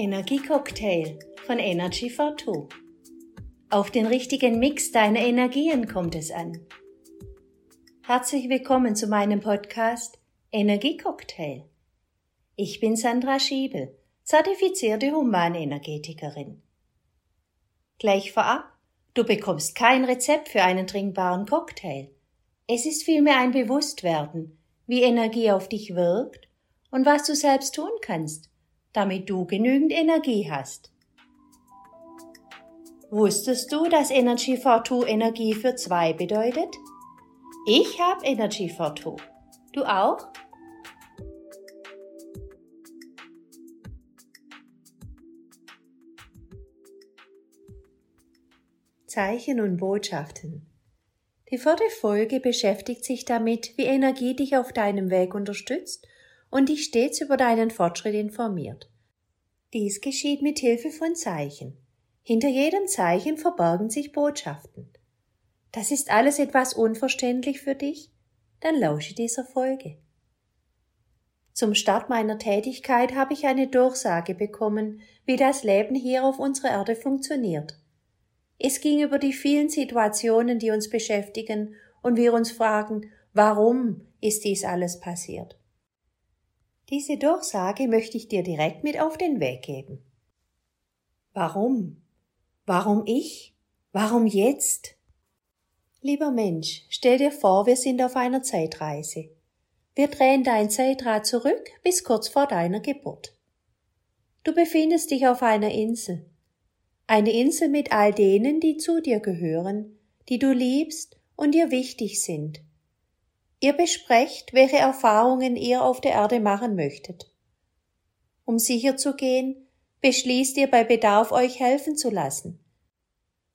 Energiecocktail von Energy for Two. Auf den richtigen Mix deiner Energien kommt es an. Herzlich willkommen zu meinem Podcast Energiecocktail. Ich bin Sandra Schiebel, zertifizierte Humanenergetikerin. Gleich vorab, du bekommst kein Rezept für einen trinkbaren Cocktail. Es ist vielmehr ein Bewusstwerden, wie Energie auf dich wirkt und was du selbst tun kannst, damit du genügend Energie hast. Wusstest du, dass Energy for Two Energie für zwei bedeutet? Ich habe Energy for Two. Du auch? Zeichen und Botschaften. Die vierte Folge beschäftigt sich damit, wie Energie dich auf deinem Weg unterstützt und dich stets über deinen Fortschritt informiert. Dies geschieht mit Hilfe von Zeichen. Hinter jedem Zeichen verbergen sich Botschaften. Das ist alles etwas unverständlich für dich? Dann lausche dieser Folge. Zum Start meiner Tätigkeit habe ich eine Durchsage bekommen, wie das Leben hier auf unserer Erde funktioniert. Es ging über die vielen Situationen, die uns beschäftigen und wir uns fragen, warum ist dies alles passiert? Diese Durchsage möchte ich dir direkt mit auf den Weg geben. Warum? Warum ich? Warum jetzt? Lieber Mensch, stell dir vor, wir sind auf einer Zeitreise. Wir drehen dein Zeitrad zurück bis kurz vor deiner Geburt. Du befindest dich auf einer Insel. Eine Insel mit all denen, die zu dir gehören, die du liebst und dir wichtig sind Ihr besprecht, welche Erfahrungen ihr auf der Erde machen möchtet. Um sicher zu gehen, beschließt ihr bei Bedarf euch helfen zu lassen.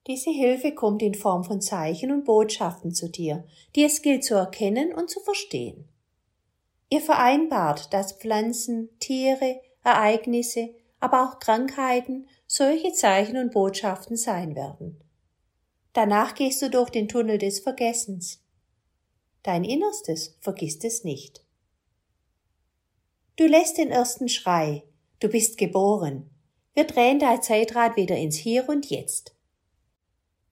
Diese Hilfe kommt in Form von Zeichen und Botschaften zu dir, die es gilt zu erkennen und zu verstehen. Ihr vereinbart, dass Pflanzen, Tiere, Ereignisse, aber auch Krankheiten solche Zeichen und Botschaften sein werden. Danach gehst du durch den Tunnel des Vergessens. Dein Innerstes vergisst es nicht. Du lässt den ersten Schrei. Du bist geboren. Wir drehen dein Zeitrad wieder ins Hier und Jetzt.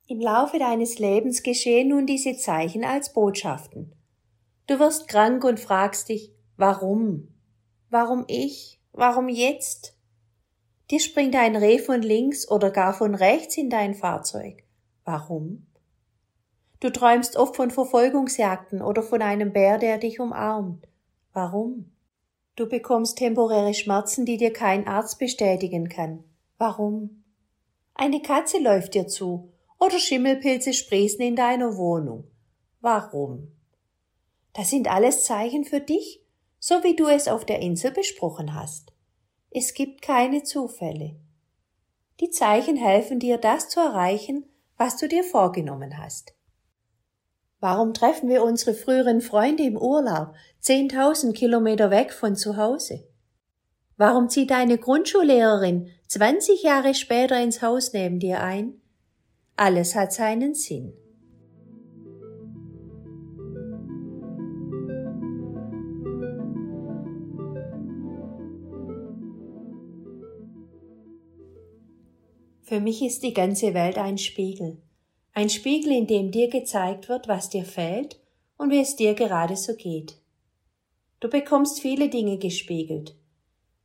Im Laufe deines Lebens geschehen nun diese Zeichen als Botschaften. Du wirst krank und fragst dich, warum? Warum ich? Warum jetzt? Dir springt ein Reh von links oder gar von rechts in dein Fahrzeug. Warum? Du träumst oft von Verfolgungsjagden oder von einem Bär, der dich umarmt. Warum? Du bekommst temporäre Schmerzen, die dir kein Arzt bestätigen kann. Warum? Eine Katze läuft dir zu oder Schimmelpilze sprießen in deiner Wohnung. Warum? Das sind alles Zeichen für dich, so wie du es auf der Insel besprochen hast. Es gibt keine Zufälle. Die Zeichen helfen dir, das zu erreichen, was du dir vorgenommen hast. Warum treffen wir unsere früheren Freunde im Urlaub, zehntausend Kilometer weg von zu Hause? Warum zieht deine Grundschullehrerin 20 Jahre später ins Haus neben dir ein? Alles hat seinen Sinn. Für mich ist die ganze Welt ein Spiegel. Ein Spiegel, in dem dir gezeigt wird, was dir fehlt und wie es dir gerade so geht. Du bekommst viele Dinge gespiegelt.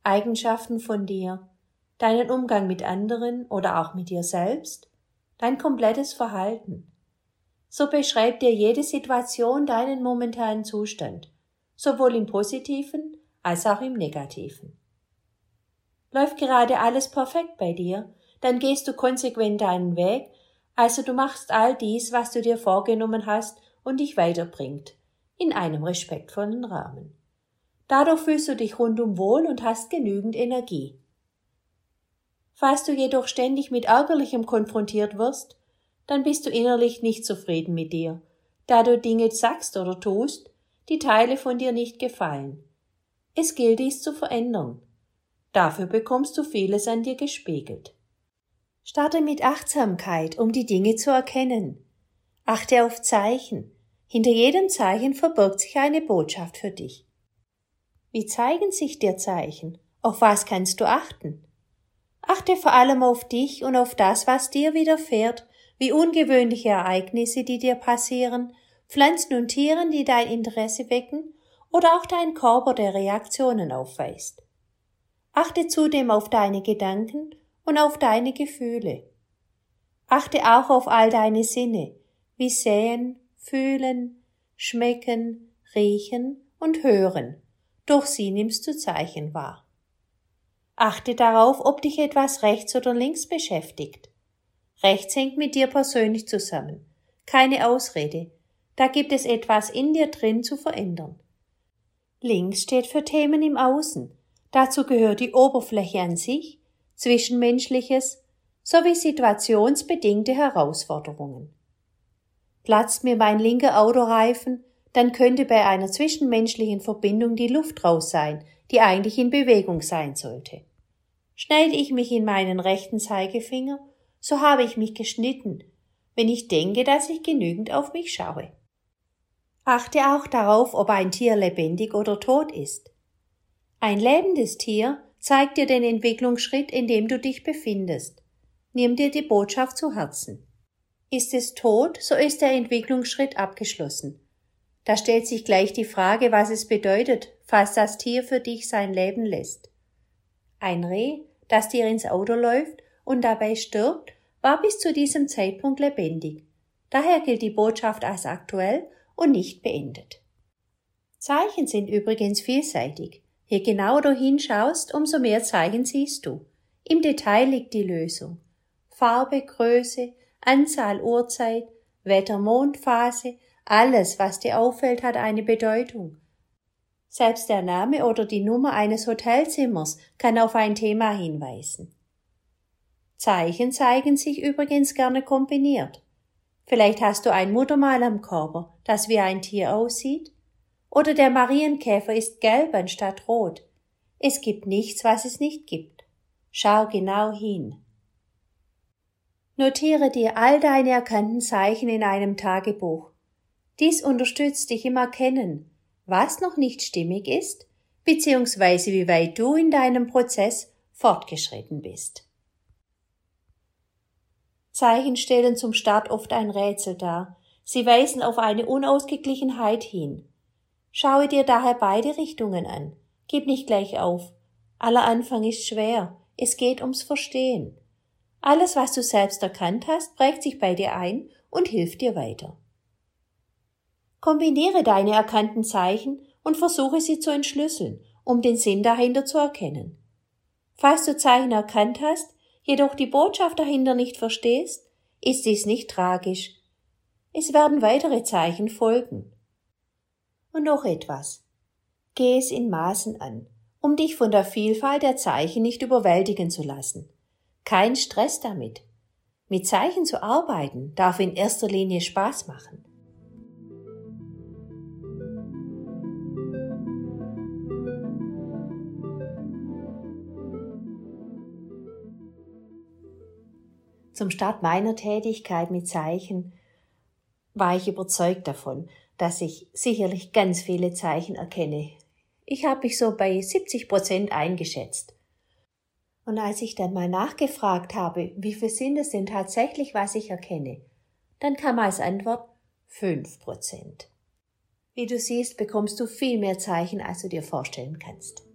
Eigenschaften von dir, deinen Umgang mit anderen oder auch mit dir selbst, dein komplettes Verhalten. So beschreibt dir jede Situation deinen momentanen Zustand, sowohl im positiven als auch im negativen. Läuft gerade alles perfekt bei dir, dann gehst du konsequent deinen Weg also du machst all dies, was du dir vorgenommen hast und dich weiterbringt, in einem respektvollen Rahmen. Dadurch fühlst du dich rundum wohl und hast genügend Energie. Falls du jedoch ständig mit Ärgerlichem konfrontiert wirst, dann bist du innerlich nicht zufrieden mit dir, da du Dinge sagst oder tust, die Teile von dir nicht gefallen. Es gilt dies zu verändern. Dafür bekommst du vieles an dir gespiegelt. Starte mit Achtsamkeit, um die Dinge zu erkennen. Achte auf Zeichen. Hinter jedem Zeichen verbirgt sich eine Botschaft für dich. Wie zeigen sich dir Zeichen? Auf was kannst du achten? Achte vor allem auf dich und auf das, was dir widerfährt, wie ungewöhnliche Ereignisse, die dir passieren, Pflanzen und Tieren, die dein Interesse wecken, oder auch dein Körper, der Reaktionen aufweist. Achte zudem auf deine Gedanken und auf deine Gefühle. Achte auch auf all deine Sinne, wie Sehen, Fühlen, Schmecken, Riechen und Hören. Durch sie nimmst du Zeichen wahr. Achte darauf, ob dich etwas rechts oder links beschäftigt. Rechts hängt mit dir persönlich zusammen. Keine Ausrede. Da gibt es etwas in dir drin zu verändern. Links steht für Themen im Außen. Dazu gehört die Oberfläche an sich, Zwischenmenschliches sowie situationsbedingte Herausforderungen. Platzt mir mein linker Autoreifen, dann könnte bei einer zwischenmenschlichen Verbindung die Luft raus sein, die eigentlich in Bewegung sein sollte. Schneide ich mich in meinen rechten Zeigefinger, so habe ich mich geschnitten, wenn ich denke, dass ich genügend auf mich schaue. Achte auch darauf, ob ein Tier lebendig oder tot ist. Ein lebendes Tier zeigt dir den Entwicklungsschritt, in dem du dich befindest. Nimm dir die Botschaft zu Herzen. Ist es tot, so ist der Entwicklungsschritt abgeschlossen. Da stellt sich gleich die Frage, was es bedeutet, falls das Tier für dich sein Leben lässt. Ein Reh, das dir ins Auto läuft und dabei stirbt, war bis zu diesem Zeitpunkt lebendig. Daher gilt die Botschaft als aktuell und nicht beendet. Zeichen sind übrigens vielseitig. Je genauer du hinschaust, umso mehr Zeichen siehst du. Im Detail liegt die Lösung. Farbe, Größe, Anzahl, Uhrzeit, Wetter, Mondphase, alles, was dir auffällt, hat eine Bedeutung. Selbst der Name oder die Nummer eines Hotelzimmers kann auf ein Thema hinweisen. Zeichen zeigen sich übrigens gerne kombiniert. Vielleicht hast du ein Muttermal am Körper, das wie ein Tier aussieht. Oder der Marienkäfer ist gelb anstatt rot. Es gibt nichts, was es nicht gibt. Schau genau hin. Notiere dir all deine erkannten Zeichen in einem Tagebuch. Dies unterstützt dich im Erkennen, was noch nicht stimmig ist, beziehungsweise wie weit du in deinem Prozess fortgeschritten bist. Zeichen stellen zum Start oft ein Rätsel dar. Sie weisen auf eine Unausgeglichenheit hin. Schaue dir daher beide Richtungen an. Gib nicht gleich auf. Aller Anfang ist schwer. Es geht ums Verstehen. Alles, was du selbst erkannt hast, prägt sich bei dir ein und hilft dir weiter. Kombiniere deine erkannten Zeichen und versuche sie zu entschlüsseln, um den Sinn dahinter zu erkennen. Falls du Zeichen erkannt hast, jedoch die Botschaft dahinter nicht verstehst, ist dies nicht tragisch. Es werden weitere Zeichen folgen. Und noch etwas. Geh es in Maßen an, um dich von der Vielfalt der Zeichen nicht überwältigen zu lassen. Kein Stress damit. Mit Zeichen zu arbeiten darf in erster Linie Spaß machen. Zum Start meiner Tätigkeit mit Zeichen war ich überzeugt davon, dass ich sicherlich ganz viele Zeichen erkenne. Ich habe mich so bei 70 Prozent eingeschätzt. Und als ich dann mal nachgefragt habe, wie viel sind es denn tatsächlich, was ich erkenne, dann kam als Antwort 5 Prozent. Wie du siehst, bekommst du viel mehr Zeichen, als du dir vorstellen kannst.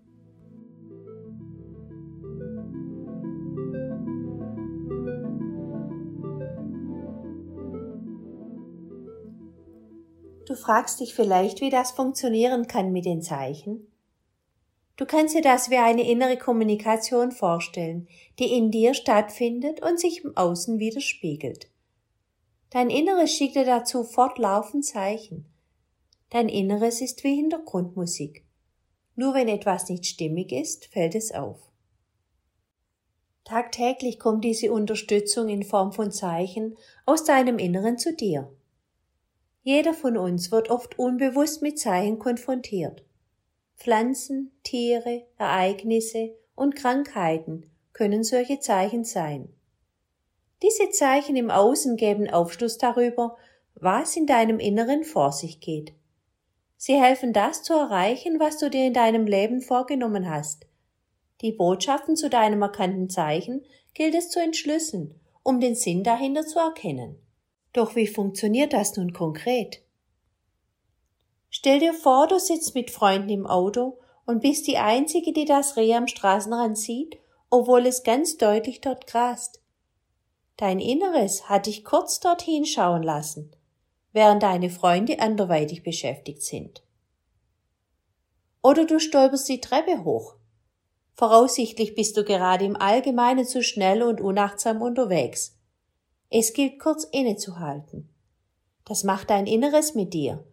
Du fragst dich vielleicht, wie das funktionieren kann mit den Zeichen. Du kannst dir das wie eine innere Kommunikation vorstellen, die in dir stattfindet und sich im Außen widerspiegelt. Dein Inneres schickt dir dazu fortlaufend Zeichen. Dein Inneres ist wie Hintergrundmusik. Nur wenn etwas nicht stimmig ist, fällt es auf. Tagtäglich kommt diese Unterstützung in Form von Zeichen aus deinem Inneren zu dir. Jeder von uns wird oft unbewusst mit Zeichen konfrontiert. Pflanzen, Tiere, Ereignisse und Krankheiten können solche Zeichen sein. Diese Zeichen im Außen geben Aufschluss darüber, was in deinem Inneren vor sich geht. Sie helfen das zu erreichen, was du dir in deinem Leben vorgenommen hast. Die Botschaften zu deinem erkannten Zeichen gilt es zu entschlüsseln, um den Sinn dahinter zu erkennen. Doch wie funktioniert das nun konkret? Stell dir vor, du sitzt mit Freunden im Auto und bist die Einzige, die das Reh am Straßenrand sieht, obwohl es ganz deutlich dort grast. Dein Inneres hat dich kurz dorthin schauen lassen, während deine Freunde anderweitig beschäftigt sind. Oder du stolperst die Treppe hoch. Voraussichtlich bist du gerade im Allgemeinen zu schnell und unachtsam unterwegs. Es gilt kurz innezuhalten. Das macht dein Inneres mit dir,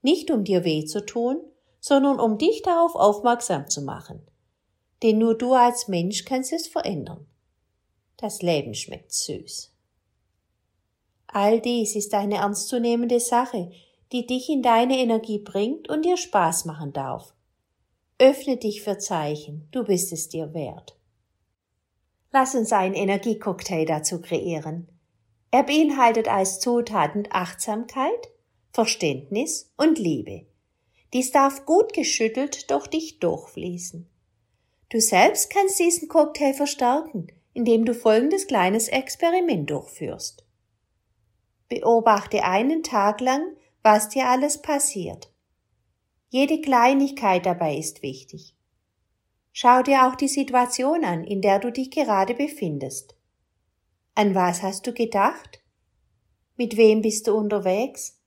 nicht um dir weh zu tun, sondern um dich darauf aufmerksam zu machen. Denn nur du als Mensch kannst es verändern. Das Leben schmeckt süß. All dies ist eine ernstzunehmende Sache, die dich in deine Energie bringt und dir Spaß machen darf. Öffne dich für Zeichen, du bist es dir wert. Lass uns einen Energiecocktail dazu kreieren. Er beinhaltet als Zutaten Achtsamkeit, Verständnis und Liebe. Dies darf gut geschüttelt durch dich durchfließen. Du selbst kannst diesen Cocktail verstärken, indem du folgendes kleines Experiment durchführst. Beobachte einen Tag lang, was dir alles passiert. Jede Kleinigkeit dabei ist wichtig. Schau dir auch die Situation an, in der du dich gerade befindest. An was hast du gedacht? Mit wem bist du unterwegs?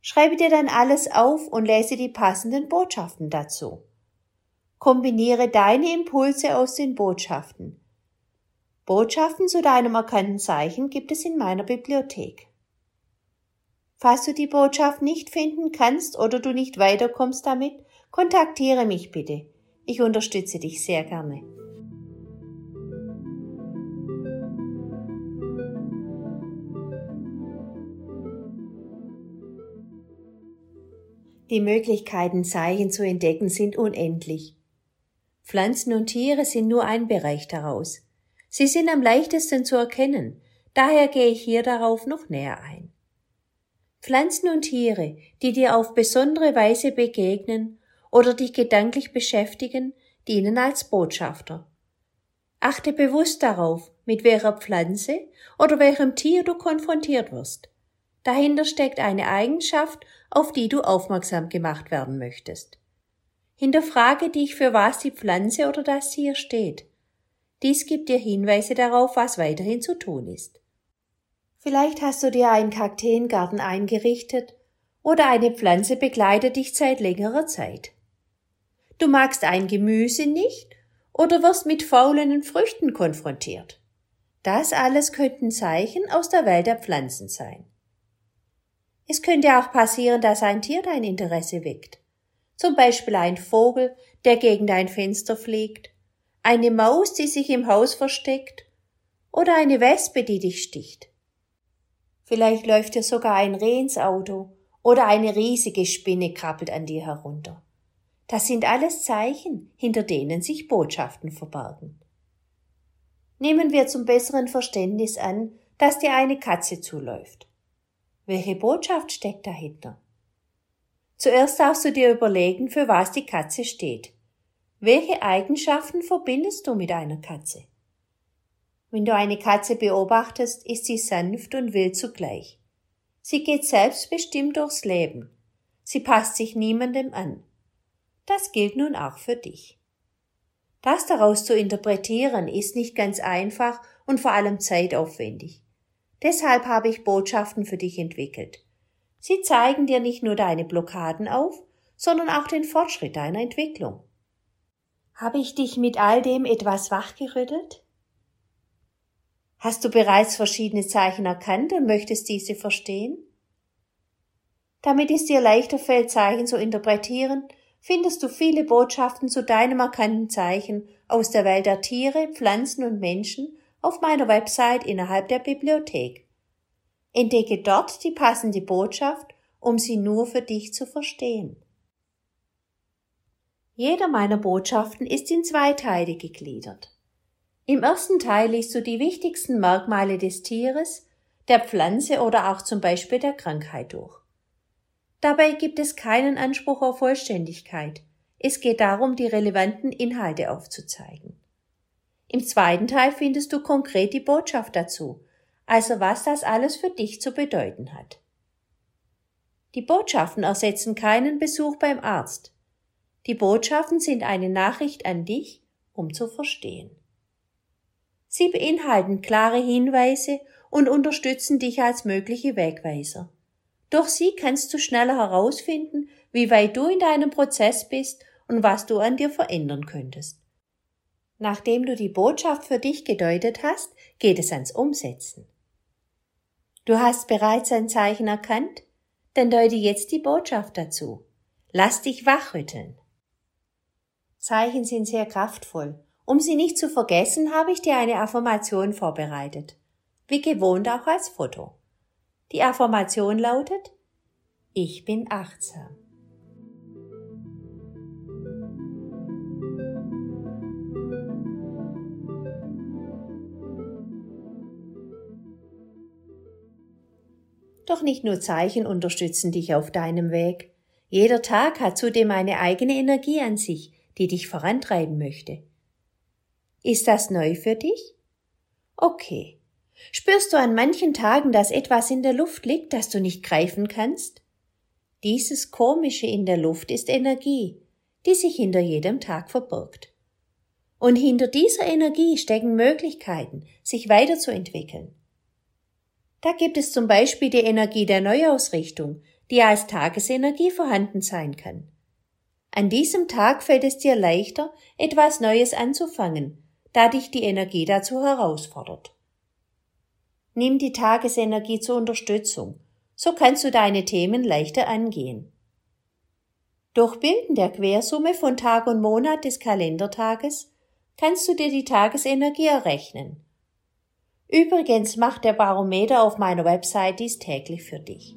Schreibe dir dann alles auf und lese die passenden Botschaften dazu. Kombiniere deine Impulse aus den Botschaften. Botschaften zu deinem erkannten Zeichen gibt es in meiner Bibliothek. Falls du die Botschaft nicht finden kannst oder du nicht weiterkommst damit, kontaktiere mich bitte. Ich unterstütze dich sehr gerne. Die Möglichkeiten, Zeichen zu entdecken, sind unendlich. Pflanzen und Tiere sind nur ein Bereich daraus. Sie sind am leichtesten zu erkennen, daher gehe ich hier darauf noch näher ein. Pflanzen und Tiere, die dir auf besondere Weise begegnen oder dich gedanklich beschäftigen, dienen als Botschafter. Achte bewusst darauf, mit welcher Pflanze oder welchem Tier du konfrontiert wirst. Dahinter steckt eine Eigenschaft, auf die du aufmerksam gemacht werden möchtest. Hinterfrage dich, für was die Pflanze oder das Tier steht. Dies gibt dir Hinweise darauf, was weiterhin zu tun ist. Vielleicht hast du dir einen Kakteengarten eingerichtet oder eine Pflanze begleitet dich seit längerer Zeit. Du magst ein Gemüse nicht oder wirst mit faulenden Früchten konfrontiert. Das alles könnten Zeichen aus der Welt der Pflanzen sein. Es könnte auch passieren, dass ein Tier dein Interesse weckt. Zum Beispiel ein Vogel, der gegen dein Fenster fliegt, eine Maus, die sich im Haus versteckt oder eine Wespe, die dich sticht. Vielleicht läuft dir sogar ein Reh ins Auto oder eine riesige Spinne krabbelt an dir herunter. Das sind alles Zeichen, hinter denen sich Botschaften verbergen. Nehmen wir zum besseren Verständnis an, dass dir eine Katze zuläuft. Welche Botschaft steckt dahinter? Zuerst darfst du dir überlegen, für was die Katze steht. Welche Eigenschaften verbindest du mit einer Katze? Wenn du eine Katze beobachtest, ist sie sanft und wild zugleich. Sie geht selbstbestimmt durchs Leben. Sie passt sich niemandem an. Das gilt nun auch für dich. Das daraus zu interpretieren ist nicht ganz einfach und vor allem zeitaufwendig. Deshalb habe ich Botschaften für dich entwickelt. Sie zeigen dir nicht nur deine Blockaden auf, sondern auch den Fortschritt deiner Entwicklung. Habe ich dich mit all dem etwas wachgerüttelt? Hast du bereits verschiedene Zeichen erkannt und möchtest diese verstehen? Damit es dir leichter fällt, Zeichen zu interpretieren, findest du viele Botschaften zu deinem erkannten Zeichen aus der Welt der Tiere, Pflanzen und Menschen auf meiner Website innerhalb der Bibliothek. Entdecke dort die passende Botschaft, um sie nur für dich zu verstehen. Jeder meiner Botschaften ist in zwei Teile gegliedert. Im ersten Teil liest du die wichtigsten Merkmale des Tieres, der Pflanze oder auch zum Beispiel der Krankheit durch. Dabei gibt es keinen Anspruch auf Vollständigkeit. Es geht darum, die relevanten Inhalte aufzuzeigen. Im zweiten Teil findest du konkret die Botschaft dazu, also was das alles für dich zu bedeuten hat. Die Botschaften ersetzen keinen Besuch beim Arzt. Die Botschaften sind eine Nachricht an dich, um zu verstehen. Sie beinhalten klare Hinweise und unterstützen dich als mögliche Wegweiser. Durch sie kannst du schneller herausfinden, wie weit du in deinem Prozess bist und was du an dir verändern könntest. Nachdem du die Botschaft für dich gedeutet hast, geht es ans Umsetzen. Du hast bereits ein Zeichen erkannt? Dann deute jetzt die Botschaft dazu. Lass dich wachrütteln. Zeichen sind sehr kraftvoll. Um sie nicht zu vergessen, habe ich dir eine Affirmation vorbereitet. Wie gewohnt auch als Foto. Die Affirmation lautet Ich bin achtsam. Doch nicht nur Zeichen unterstützen dich auf deinem Weg. Jeder Tag hat zudem eine eigene Energie an sich, die dich vorantreiben möchte. Ist das neu für dich? Okay. Spürst du an manchen Tagen, dass etwas in der Luft liegt, das du nicht greifen kannst? Dieses Komische in der Luft ist Energie, die sich hinter jedem Tag verbirgt. Und hinter dieser Energie stecken Möglichkeiten, sich weiterzuentwickeln. Da gibt es zum Beispiel die Energie der Neuausrichtung, die als Tagesenergie vorhanden sein kann. An diesem Tag fällt es dir leichter, etwas Neues anzufangen, da dich die Energie dazu herausfordert. Nimm die Tagesenergie zur Unterstützung, so kannst du deine Themen leichter angehen. Durch Bilden der Quersumme von Tag und Monat des Kalendertages kannst du dir die Tagesenergie errechnen Übrigens macht der Barometer auf meiner Website dies täglich für dich.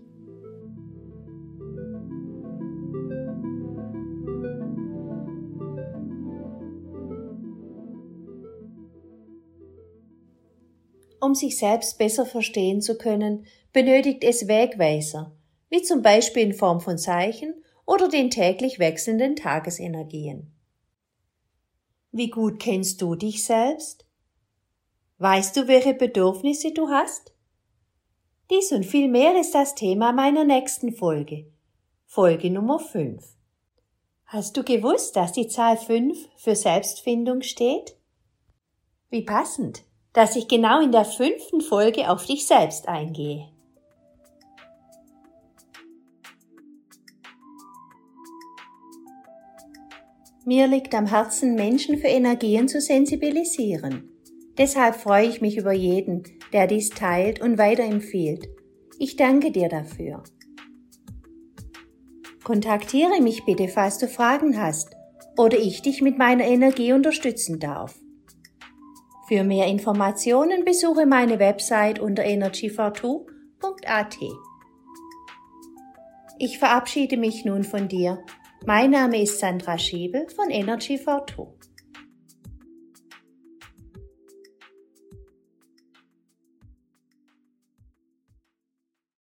Um sich selbst besser verstehen zu können, benötigt es Wegweiser, wie zum Beispiel in Form von Zeichen oder den täglich wechselnden Tagesenergien. Wie gut kennst du dich selbst? Weißt du, welche Bedürfnisse du hast? Dies und viel mehr ist das Thema meiner nächsten Folge. Folge Nummer 5. Hast du gewusst, dass die Zahl 5 für Selbstfindung steht? Wie passend, dass ich genau in der fünften Folge auf dich selbst eingehe. Mir liegt am Herzen, Menschen für Energien zu sensibilisieren. Deshalb freue ich mich über jeden, der dies teilt und weiterempfiehlt. Ich danke dir dafür. Kontaktiere mich bitte, falls du Fragen hast oder ich dich mit meiner Energie unterstützen darf. Für mehr Informationen besuche meine Website unter energyfor2.at. Ich verabschiede mich nun von dir. Mein Name ist Sandra Schiebel von Energy for Two.